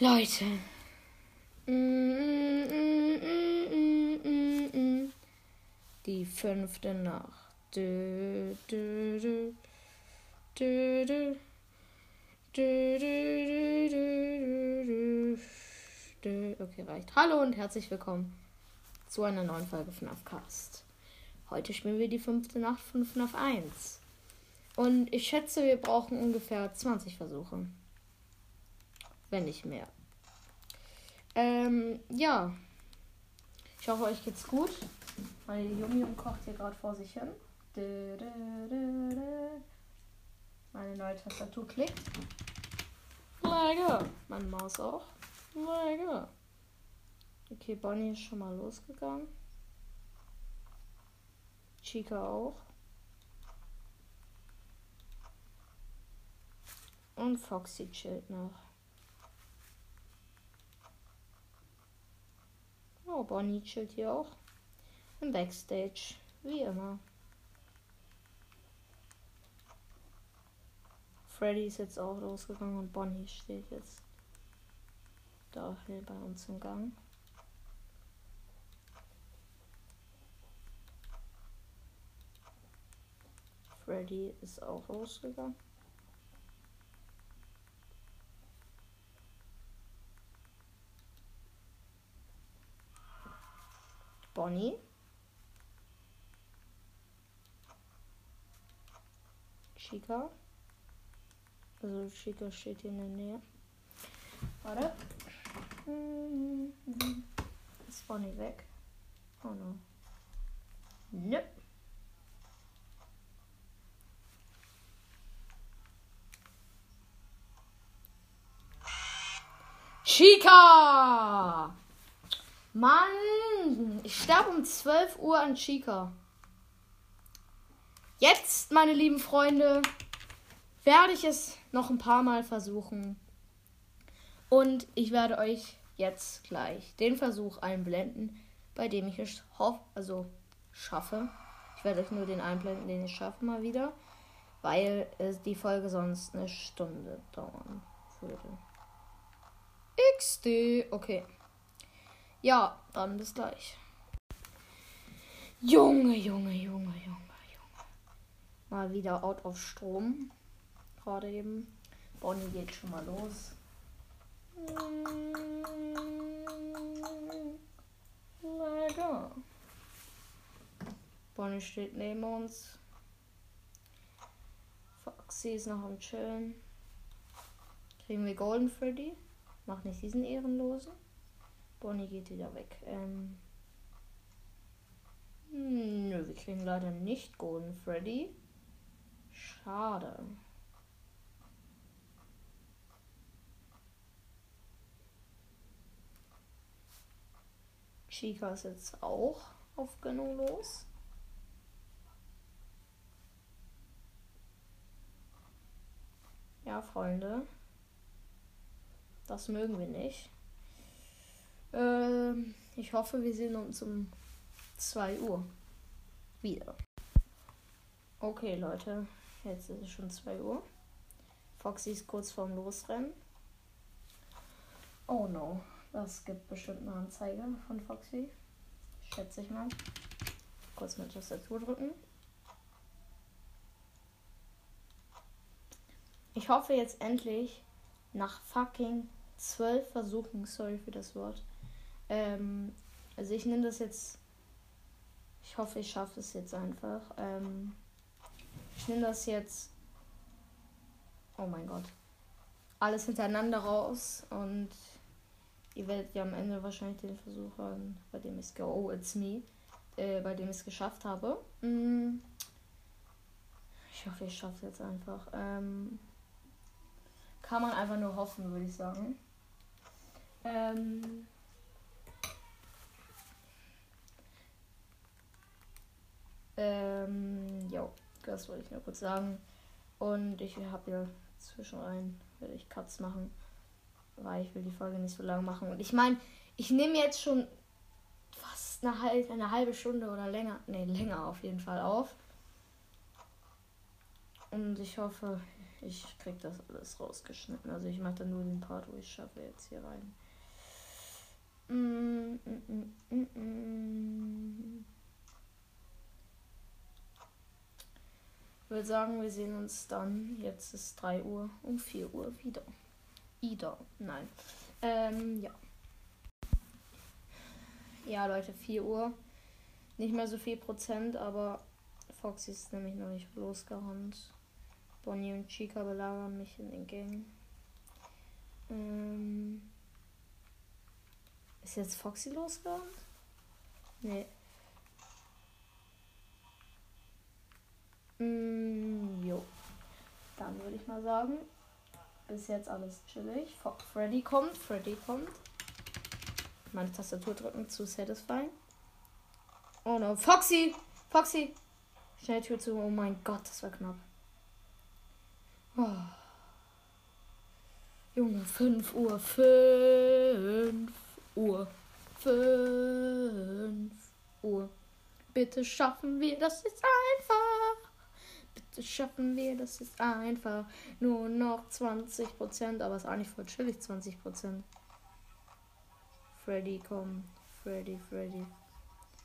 Leute. Die fünfte Nacht. Du, du, du. Du, du. Okay, reicht. Hallo und herzlich willkommen zu einer neuen Folge von Afcast. Heute spielen wir die fünfte Nacht von FNAF 1. Und ich schätze, wir brauchen ungefähr 20 Versuche wenn nicht mehr. Ähm, ja. Ich hoffe, euch geht's gut. Meine Jung kocht hier gerade vor sich hin. Meine neue Tastatur klickt. Lecker. Meine Maus auch. Lecker. Okay, Bonnie ist schon mal losgegangen. Chica auch. Und Foxy chillt noch. Oh, Bonnie chillt hier auch. Im Backstage. Wie immer. Freddy ist jetzt auch losgegangen und Bonnie steht jetzt da bei uns im Gang. Freddy ist auch losgegangen. Bonnie. Chica. Also Chica steht hier in der Nähe. Warte. Ist Bonnie weg? Oh no. Nö. Chica! Mann, ich sterbe um 12 Uhr an Chica. Jetzt, meine lieben Freunde, werde ich es noch ein paar Mal versuchen. Und ich werde euch jetzt gleich den Versuch einblenden, bei dem ich es hoffe, also schaffe. Ich werde euch nur den einblenden, den ich schaffe mal wieder, weil es die Folge sonst eine Stunde dauern würde. XD, okay. Ja, dann bis gleich. Junge, Junge, Junge, Junge, Junge. Mal wieder out of Strom. Gerade eben. Bonnie geht schon mal los. Lecker. Bonnie steht neben uns. Foxy ist noch am Chillen. Kriegen wir Golden Freddy? Mach nicht diesen Ehrenlosen. Bonnie geht wieder weg. Ähm Nö, wir kriegen leider nicht Golden Freddy. Schade. Chica ist jetzt auch auf Gönnung los. Ja, Freunde. Das mögen wir nicht. Äh, ich hoffe, wir sehen uns um 2 Uhr wieder. Okay, Leute. Jetzt ist es schon 2 Uhr. Foxy ist kurz vorm Losrennen. Oh no. Das gibt bestimmt eine Anzeige von Foxy. Schätze ich mal. Kurz mit Tastatur drücken. Ich hoffe jetzt endlich nach fucking zwölf Versuchen, sorry für das Wort, ähm, also ich nehme das jetzt. Ich hoffe, ich schaffe es jetzt einfach. Ähm, ich nehme das jetzt. Oh mein Gott. Alles hintereinander raus und ihr werdet ja am Ende wahrscheinlich den Versuch haben, bei dem ich es oh it's me, äh, bei dem ich es geschafft habe. Mm. Ich hoffe, ich schaffe es jetzt einfach. Ähm, kann man einfach nur hoffen, würde ich sagen. Ähm, Ähm, jo, das wollte ich nur kurz sagen. Und ich habe ja zwischenrein, werde ich Cuts machen, weil ich will die Folge nicht so lang machen. Und ich meine, ich nehme jetzt schon fast eine, halbe, eine halbe Stunde oder länger, ne, länger auf jeden Fall auf. Und ich hoffe, Ich krieg das alles rausgeschnitten. Also ich mache dann nur den Part, wo ich schaffe jetzt hier rein. Mm, mm, mm, mm ich würde sagen, wir sehen uns dann. Jetzt ist 3 Uhr um 4 Uhr wieder. Ida. Nein. Ähm, ja. Ja, Leute, 4 Uhr. Nicht mehr so viel Prozent, aber Foxy ist nämlich noch nicht losgerannt. Bonnie und Chica belagern mich in den Gängen. Ähm ist jetzt Foxy losgerannt? Nee. Mm, jo. Dann würde ich mal sagen, bis jetzt alles chillig. Freddy kommt, Freddy kommt. Meine Tastatur drücken zu satisfying. Oh no, Foxy! Foxy! Schnell Tür zu. Oh mein Gott, das war knapp. Oh. Junge, 5 Uhr. 5 Uhr. 5 Uhr. Bitte schaffen wir das jetzt einfach. Schaffen wir das jetzt einfach. Nur noch 20%. Aber ist eigentlich voll chillig, 20%. Freddy, komm. Freddy, Freddy.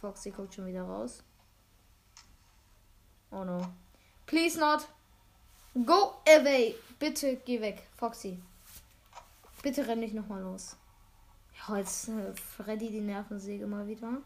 Foxy guckt schon wieder raus. Oh no. Please not. Go away. Bitte geh weg, Foxy. Bitte renn nicht nochmal los. Ja, jetzt äh, Freddy die Nervensäge mal wieder.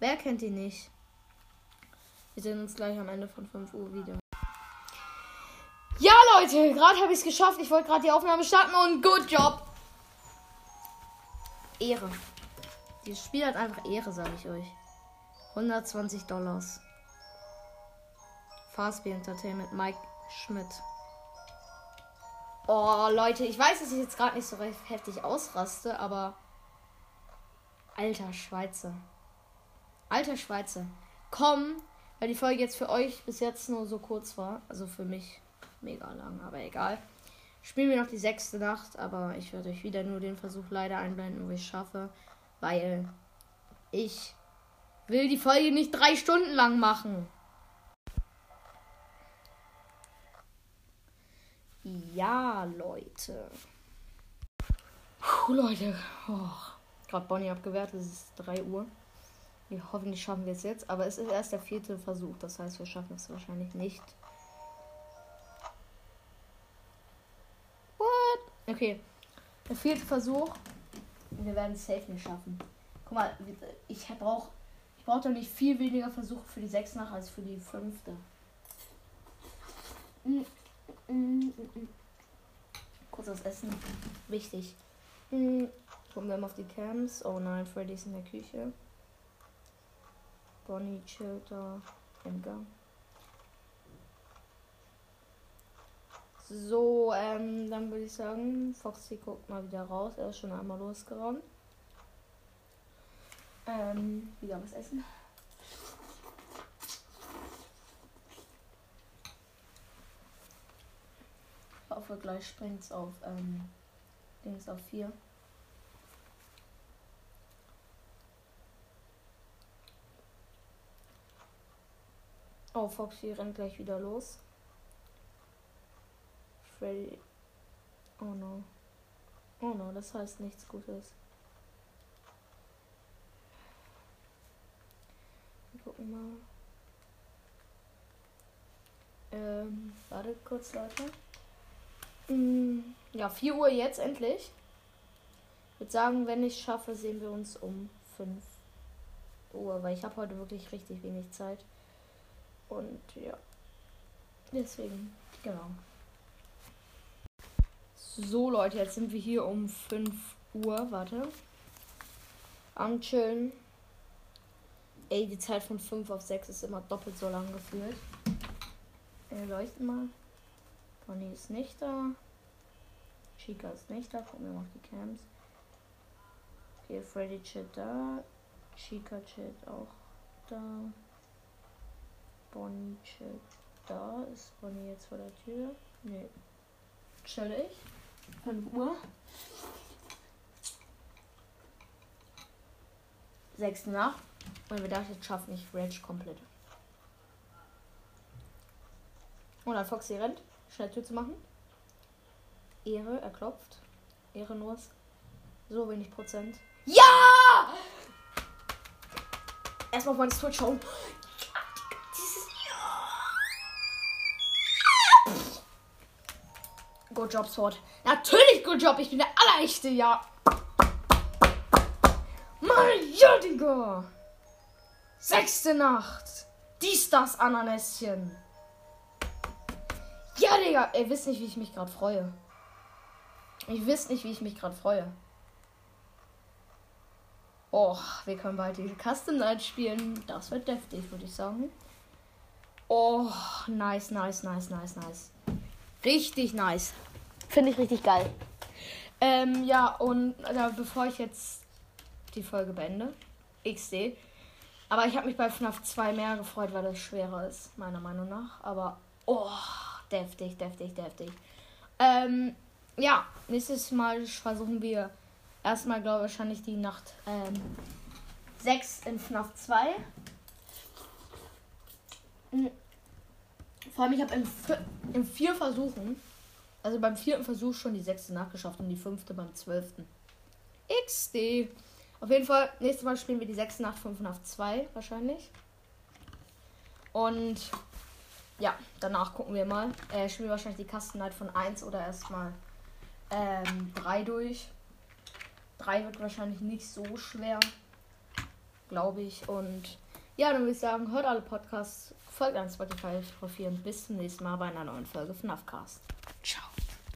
Wer kennt ihn nicht? Wir sehen uns gleich am Ende von 5 Uhr wieder. Leute, gerade habe ich es geschafft. Ich wollte gerade die Aufnahme starten und good job. Ehre. Dieses Spiel hat einfach Ehre, sage ich euch. 120 Dollars. Fastby Entertainment, Mike Schmidt. Oh, Leute, ich weiß, dass ich jetzt gerade nicht so recht heftig ausraste, aber. Alter Schweizer. Alter Schweizer. Komm, weil die Folge jetzt für euch bis jetzt nur so kurz war. Also für mich mega lang, aber egal. Spielen wir noch die sechste Nacht, aber ich werde euch wieder nur den Versuch leider einblenden, wo ich schaffe. Weil ich will die Folge nicht drei Stunden lang machen. Ja, Leute. Puh, Leute. Oh, Gerade Bonnie abgewertet, es ist 3 Uhr. Hoffentlich schaffen wir es jetzt. Aber es ist erst der vierte Versuch. Das heißt, wir schaffen es wahrscheinlich nicht. Okay. Der vierte Versuch. Wir werden es safe nicht schaffen. Guck mal, ich brauche ich brauch doch nicht viel weniger Versuche für die 6 nach als für die fünfte. Mhm. Kurz was essen. Wichtig. Mm. Gucken wir mal auf die Camps. Oh nein, Freddy ist in der Küche. Bonnie chillt da im Gang. So, ähm, dann würde ich sagen, Foxy guckt mal wieder raus. Er ist schon einmal losgerannt. Ähm, wieder was essen. hoffe, gleich springt es auf ähm, Dings auf 4. Oh, Foxy rennt gleich wieder los. Freddy. Oh no. Oh no, das heißt nichts Gutes. Wir gucken mal. Ähm, warte kurz, Leute. Mm, ja, 4 Uhr jetzt endlich. Ich würde sagen, wenn ich schaffe, sehen wir uns um 5 Uhr, weil ich habe heute wirklich richtig wenig Zeit. Und ja. Deswegen, genau. So Leute, jetzt sind wir hier um 5 Uhr. Warte. Am Chillen. Ey, die Zeit von 5 auf 6 ist immer doppelt so lang gefühlt. Wir leuchten mal. Bonnie ist nicht da. Chica ist nicht da. Gucken wir mal auf die Camps. Okay, Freddy chillt da. Chica chillt auch da. Bonnie chillt da. Ist Bonnie jetzt vor der Tür? Nee. Chill ich. 5 Uhr. 6 Nacht. Und wir das jetzt schaffen, ich Rage komplett. Und dann Foxy rennt. schnell Tür zu machen. Ehre, er klopft. Ehrenlos. So wenig Prozent. Ja! Erstmal auf meine Switch schauen. Good job, Sword. Natürlich good job. Ich bin der allerechte, ja. Digga. Sechste Nacht. Dies, das, Ananäschen. Ja, Digga. Ihr wisst nicht, wie ich mich gerade freue. Ich wisst nicht, wie ich mich gerade freue. Oh, wir können bald diese Custom Night spielen. Das wird deftig, würde ich sagen. Oh, nice, nice, nice, nice, nice. Richtig nice. Finde ich richtig geil. Ähm, ja, und äh, bevor ich jetzt die Folge beende, XD. Aber ich habe mich bei FNAF 2 mehr gefreut, weil das schwerer ist, meiner Meinung nach. Aber, oh, deftig, deftig, deftig. Ähm, ja, nächstes Mal versuchen wir erstmal, glaube ich, wahrscheinlich die Nacht ähm, 6 in FNAF 2. Hm. Vor allem, ich habe in, in vier Versuchen, also beim vierten Versuch schon die sechste nachgeschafft und die fünfte beim zwölften. XD. Auf jeden Fall, nächstes Mal spielen wir die sechste Nacht 5 nach 2 wahrscheinlich. Und ja, danach gucken wir mal. Äh, spielen wir wahrscheinlich die Kastennight von 1 oder erstmal ähm, 3 durch. 3 wird wahrscheinlich nicht so schwer, glaube ich. Und ja, dann würde ich sagen, hört alle Podcasts, folgt an Spotify, Profil und bis zum nächsten Mal bei einer neuen Folge von Navcast.